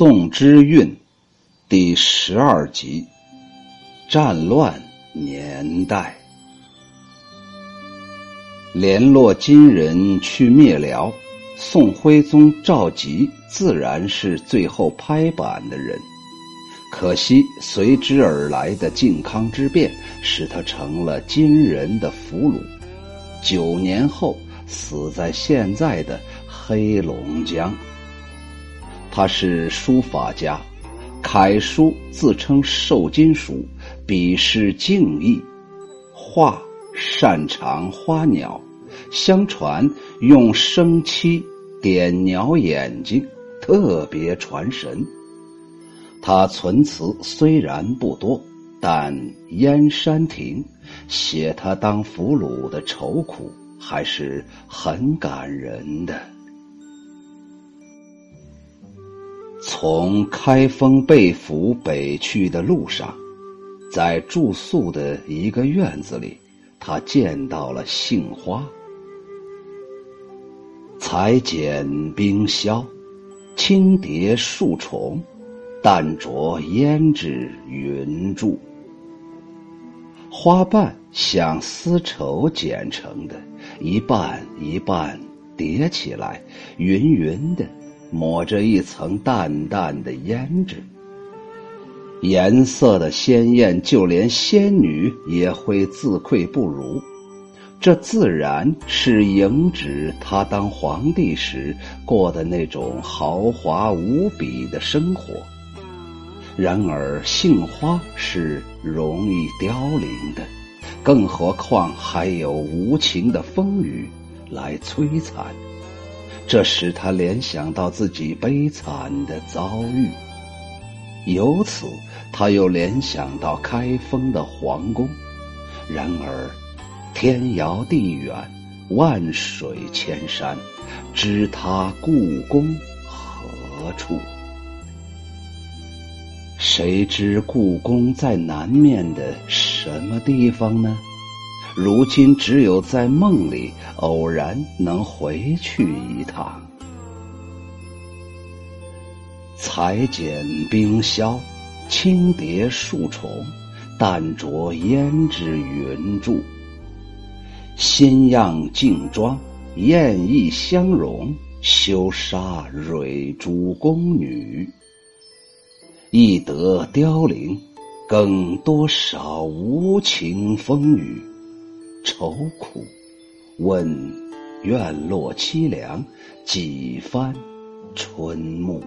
宋之韵，第十二集，战乱年代。联络金人去灭辽，宋徽宗赵佶自然是最后拍板的人。可惜随之而来的靖康之变，使他成了金人的俘虏。九年后，死在现在的黑龙江。他是书法家，楷书自称瘦金书，笔势静逸，画擅长花鸟，相传用生漆点鸟眼睛，特别传神。他存词虽然不多，但《燕山亭》写他当俘虏的愁苦，还是很感人的。从开封被俘北去的路上，在住宿的一个院子里，他见到了杏花。裁剪冰消，轻叠数重，淡着胭脂云柱。花瓣像丝绸剪成的，一瓣一瓣叠起来，匀匀的。抹着一层淡淡的胭脂，颜色的鲜艳，就连仙女也会自愧不如。这自然是迎指他当皇帝时过的那种豪华无比的生活。然而，杏花是容易凋零的，更何况还有无情的风雨来摧残。这使他联想到自己悲惨的遭遇，由此他又联想到开封的皇宫。然而，天遥地远，万水千山，知他故宫何处？谁知故宫在南面的什么地方呢？如今只有在梦里偶然能回去一趟。裁剪冰消，轻叠数重，淡着胭脂云柱。新样镜妆，艳意相融，羞杀蕊珠宫女。易得凋零，更多少无情风雨。愁苦，问院落凄凉，几番春暮。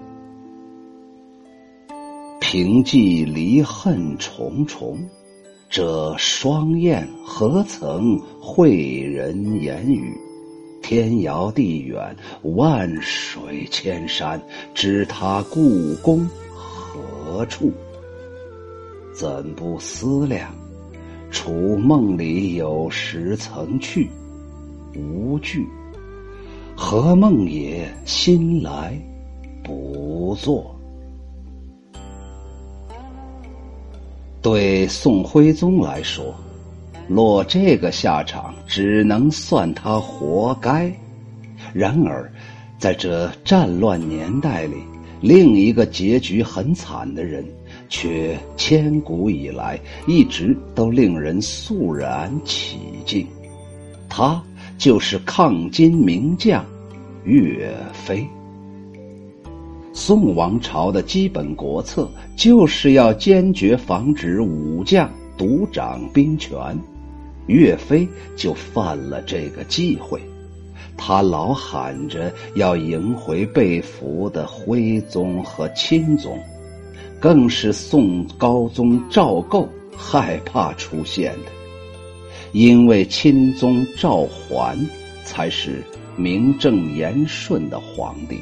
平寄离恨重重，这双燕何曾会人言语？天遥地远，万水千山，知他故宫何处？怎不思量？除梦里有时曾去，无惧。何梦也？心来不作。对宋徽宗来说，落这个下场，只能算他活该。然而，在这战乱年代里，另一个结局很惨的人。却千古以来一直都令人肃然起敬，他就是抗金名将岳飞。宋王朝的基本国策就是要坚决防止武将独掌兵权，岳飞就犯了这个忌讳，他老喊着要迎回被俘的徽宗和钦宗。更是宋高宗赵构害怕出现的，因为钦宗赵桓才是名正言顺的皇帝，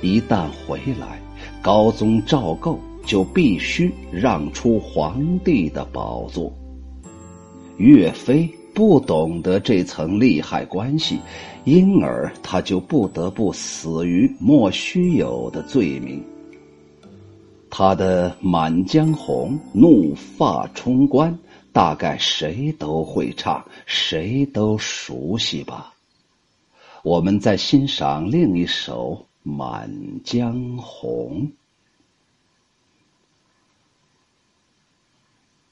一旦回来，高宗赵构就必须让出皇帝的宝座。岳飞不懂得这层利害关系，因而他就不得不死于莫须有的罪名。他的满江红怒发冲冠，大概谁都会唱，谁都熟悉吧，我们再欣赏另一首满江红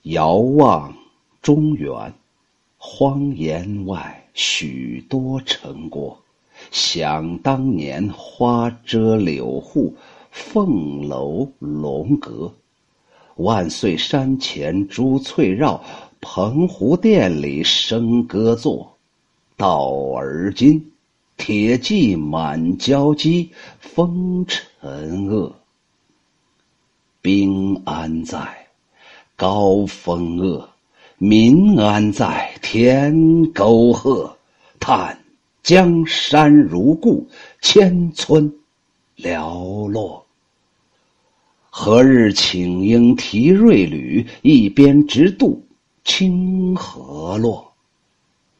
遥望中原，荒岩外许多成果，想当年花遮柳护。凤楼龙阁。万岁山前珠翠绕，澎湖殿里笙歌作。到而今，铁骑满交机，风尘恶。兵安在？高风恶。民安在？天沟壑。叹江山如故，千村寥落。何日请缨提锐旅，一鞭直渡清河洛？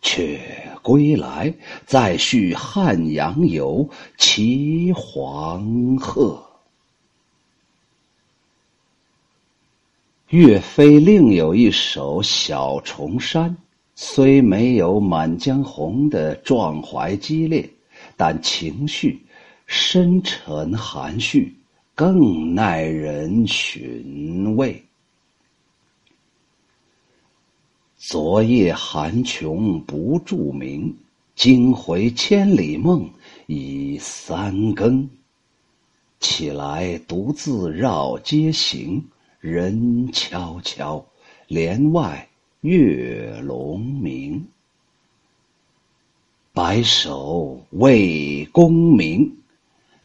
却归来，再续汉阳游，骑黄鹤。岳飞另有一首《小重山》，虽没有《满江红》的壮怀激烈，但情绪深沉含蓄。更耐人寻味。昨夜寒琼不著名，今回千里梦已三更。起来独自绕街行，人悄悄，帘外月胧明。白首为功名。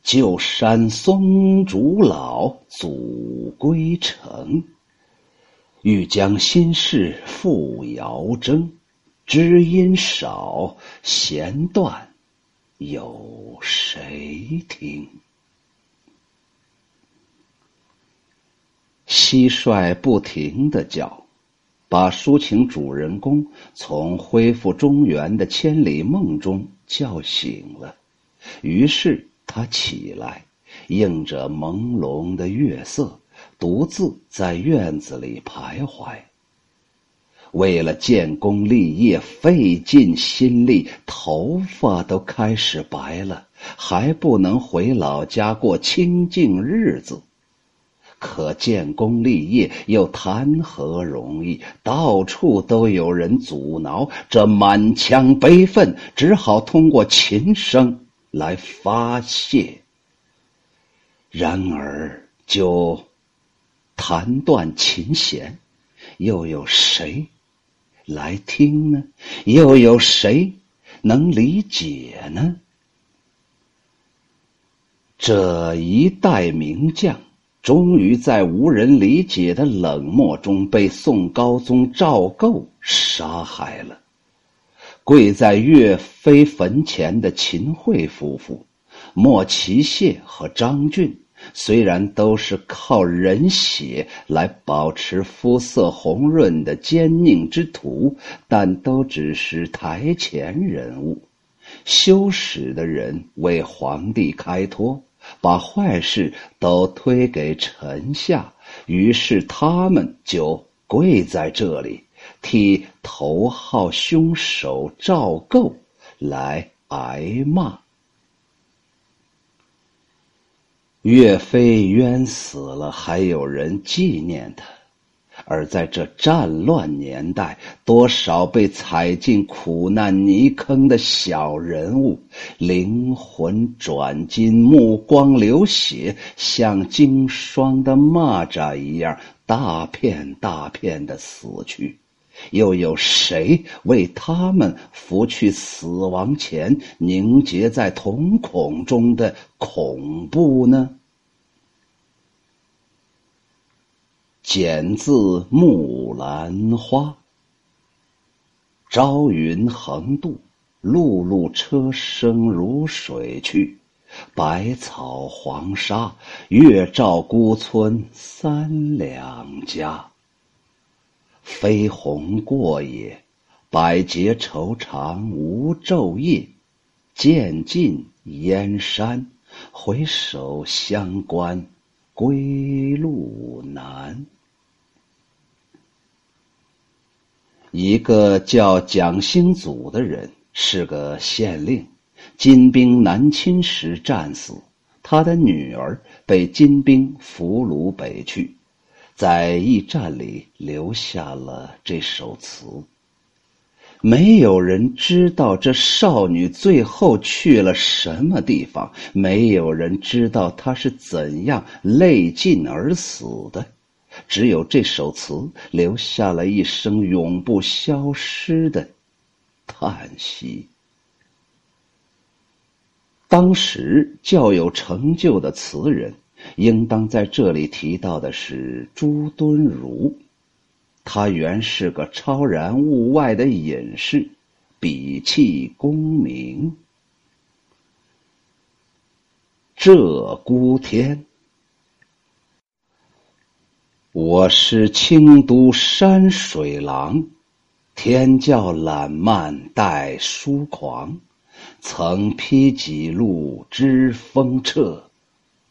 旧山松竹老，祖归城。欲将心事付遥征，知音少，弦断，有谁听？蟋蟀不停的叫，把抒情主人公从恢复中原的千里梦中叫醒了，于是。他起来，映着朦胧的月色，独自在院子里徘徊。为了建功立业，费尽心力，头发都开始白了，还不能回老家过清静日子。可建功立业又谈何容易？到处都有人阻挠，这满腔悲愤只好通过琴声。来发泄。然而，就弹断琴弦，又有谁来听呢？又有谁能理解呢？这一代名将，终于在无人理解的冷漠中被宋高宗赵构杀害了。跪在岳飞坟前的秦桧夫妇，莫奇谢和张俊，虽然都是靠人血来保持肤色红润的奸佞之徒，但都只是台前人物。修史的人为皇帝开脱，把坏事都推给臣下，于是他们就跪在这里。替头号凶手赵构来挨骂。岳飞冤死了，还有人纪念他；而在这战乱年代，多少被踩进苦难泥坑的小人物，灵魂转金，目光流血，像经霜的蚂蚱一样，大片大片的死去。又有谁为他们拂去死亡前凝结在瞳孔中的恐怖呢？剪自《木兰花》：朝云横渡，碌碌车声如水去；百草黄沙，月照孤村三两家。飞鸿过也，百劫愁肠无昼夜。渐尽燕山，回首乡关归路难。一个叫蒋兴祖的人是个县令，金兵南侵时战死，他的女儿被金兵俘虏北去。在驿站里留下了这首词。没有人知道这少女最后去了什么地方，没有人知道她是怎样泪尽而死的，只有这首词留下了一声永不消失的叹息。当时较有成就的词人，应当在这里提到的是朱敦儒。他原是个超然物外的隐士，笔气功名。鹧鸪天，我是清都山水郎，天教懒慢待疏狂，曾披几路知风彻，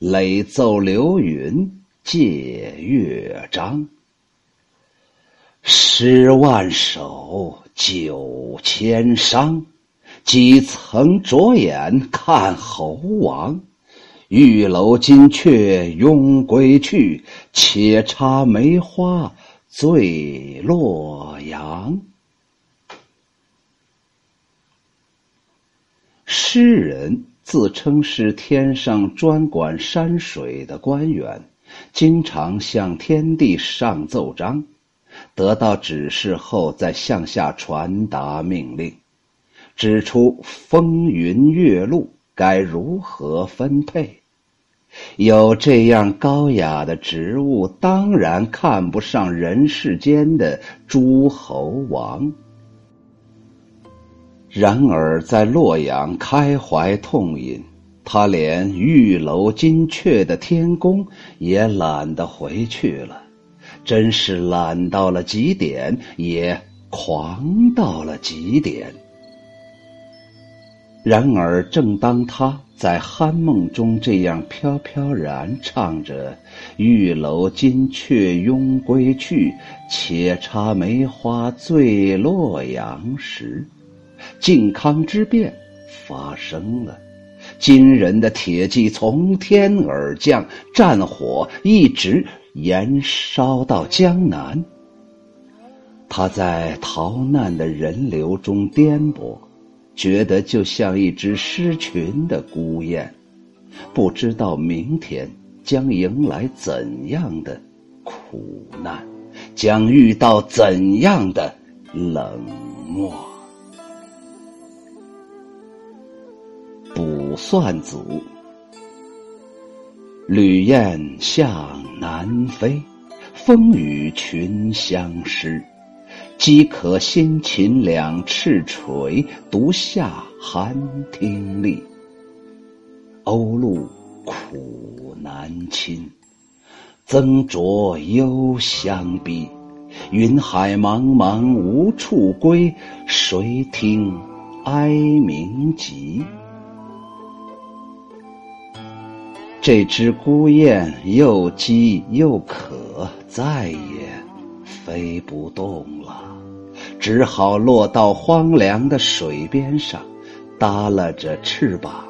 累奏流云借乐章。诗万首，九千觞，几曾着眼看猴王？玉楼金阙拥归去，且插梅花醉洛阳。诗人自称是天上专管山水的官员，经常向天帝上奏章。得到指示后，再向下传达命令，指出风云月露该如何分配。有这样高雅的职务，当然看不上人世间的诸侯王。然而在洛阳开怀痛饮，他连玉楼金阙的天宫也懒得回去了。真是懒到了极点，也狂到了极点。然而，正当他在酣梦中这样飘飘然唱着“玉楼金阙拥归去，且插梅花醉洛阳”时，靖康之变发生了，金人的铁骑从天而降，战火一直。燃烧到江南，他在逃难的人流中颠簸，觉得就像一只失群的孤雁，不知道明天将迎来怎样的苦难，将遇到怎样的冷漠。算子。旅雁向南飞，风雨群相失。饥渴辛勤两翅垂，独下寒汀立。鸥鹭苦难亲，曾着幽香逼。云海茫茫无处归，谁听哀鸣急？这只孤雁又饥又渴，再也飞不动了，只好落到荒凉的水边上，耷拉着翅膀。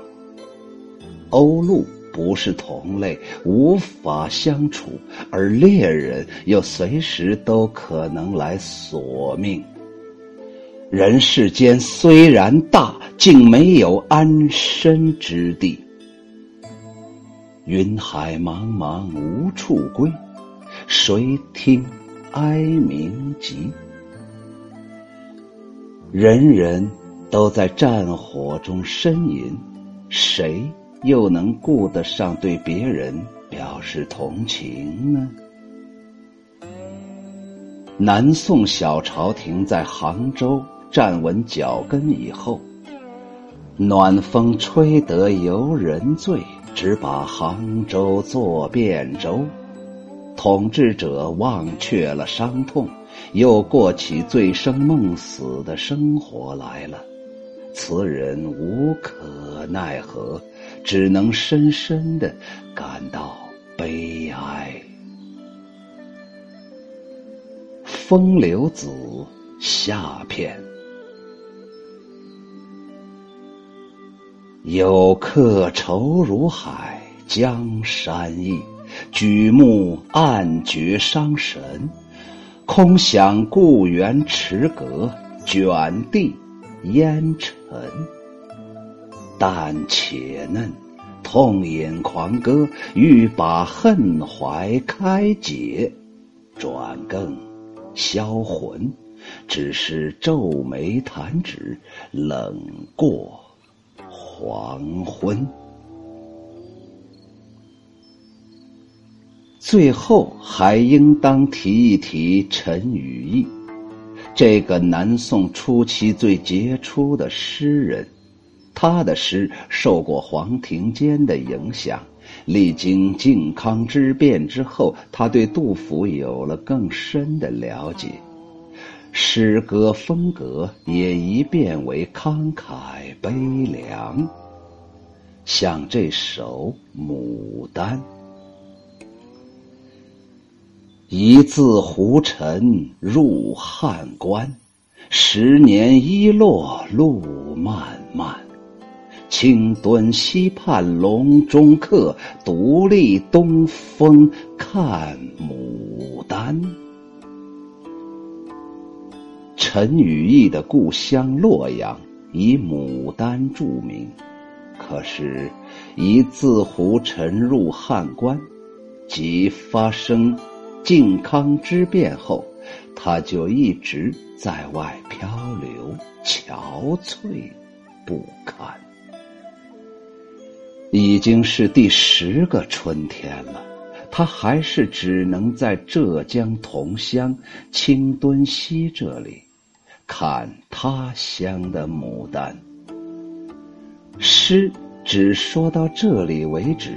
鸥鹭不是同类，无法相处，而猎人又随时都可能来索命。人世间虽然大，竟没有安身之地。云海茫茫无处归，谁听哀鸣急？人人都在战火中呻吟，谁又能顾得上对别人表示同情呢？南宋小朝廷在杭州站稳脚跟以后，暖风吹得游人醉。只把杭州作汴州，统治者忘却了伤痛，又过起醉生梦死的生活来了。词人无可奈何，只能深深的感到悲哀。《风流子》下片。有客愁如海，江山易。举目暗觉伤神。空想故园池阁，卷地烟尘。但且嫩，痛饮狂歌，欲把恨怀开解，转更销魂。只是皱眉弹指，冷过黄昏。最后还应当提一提陈与义，这个南宋初期最杰出的诗人。他的诗受过黄庭坚的影响，历经靖康之变之后，他对杜甫有了更深的了解。诗歌风格也一变为慷慨悲凉，像这首《牡丹》：一字胡尘入汉关，十年一落路漫漫。青墩溪畔笼中客，独立东风看牡丹。陈与义的故乡洛阳以牡丹著名，可是，一自胡尘入汉关，即发生靖康之变后，他就一直在外漂流，憔悴不堪。已经是第十个春天了，他还是只能在浙江桐乡青墩溪这里。看他乡的牡丹，诗只说到这里为止。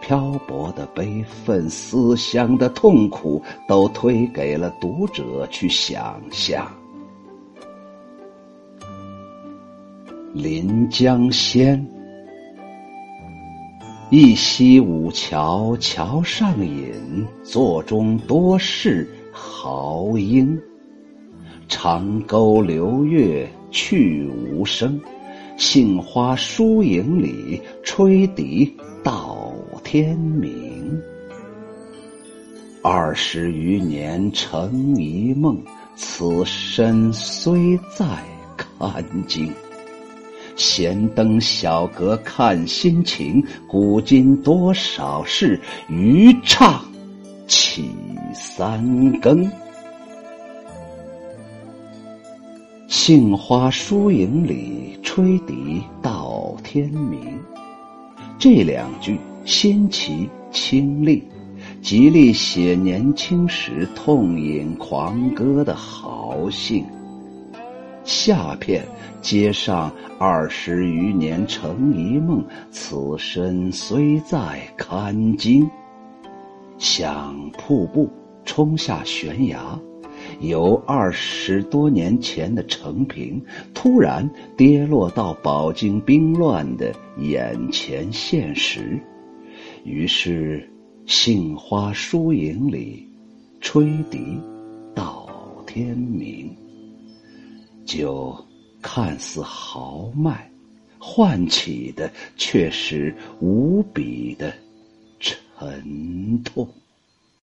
漂泊的悲愤、思乡的痛苦，都推给了读者去想象。临江仙，一溪五桥桥上饮，座中多是豪英。长沟流月去无声，杏花疏影里，吹笛到天明。二十余年成一梦，此身虽在看经。闲登小阁看心情，古今多少事，渔唱起三更。杏花疏影里，吹笛到天明。这两句新奇清丽，极力写年轻时痛饮狂歌的豪兴。下片接上“二十余年成一梦，此身虽在堪惊”，像瀑布冲下悬崖。由二十多年前的成平，突然跌落到饱经兵乱的眼前现实，于是杏花疏影里，吹笛到天明，就看似豪迈，唤起的却是无比的沉痛。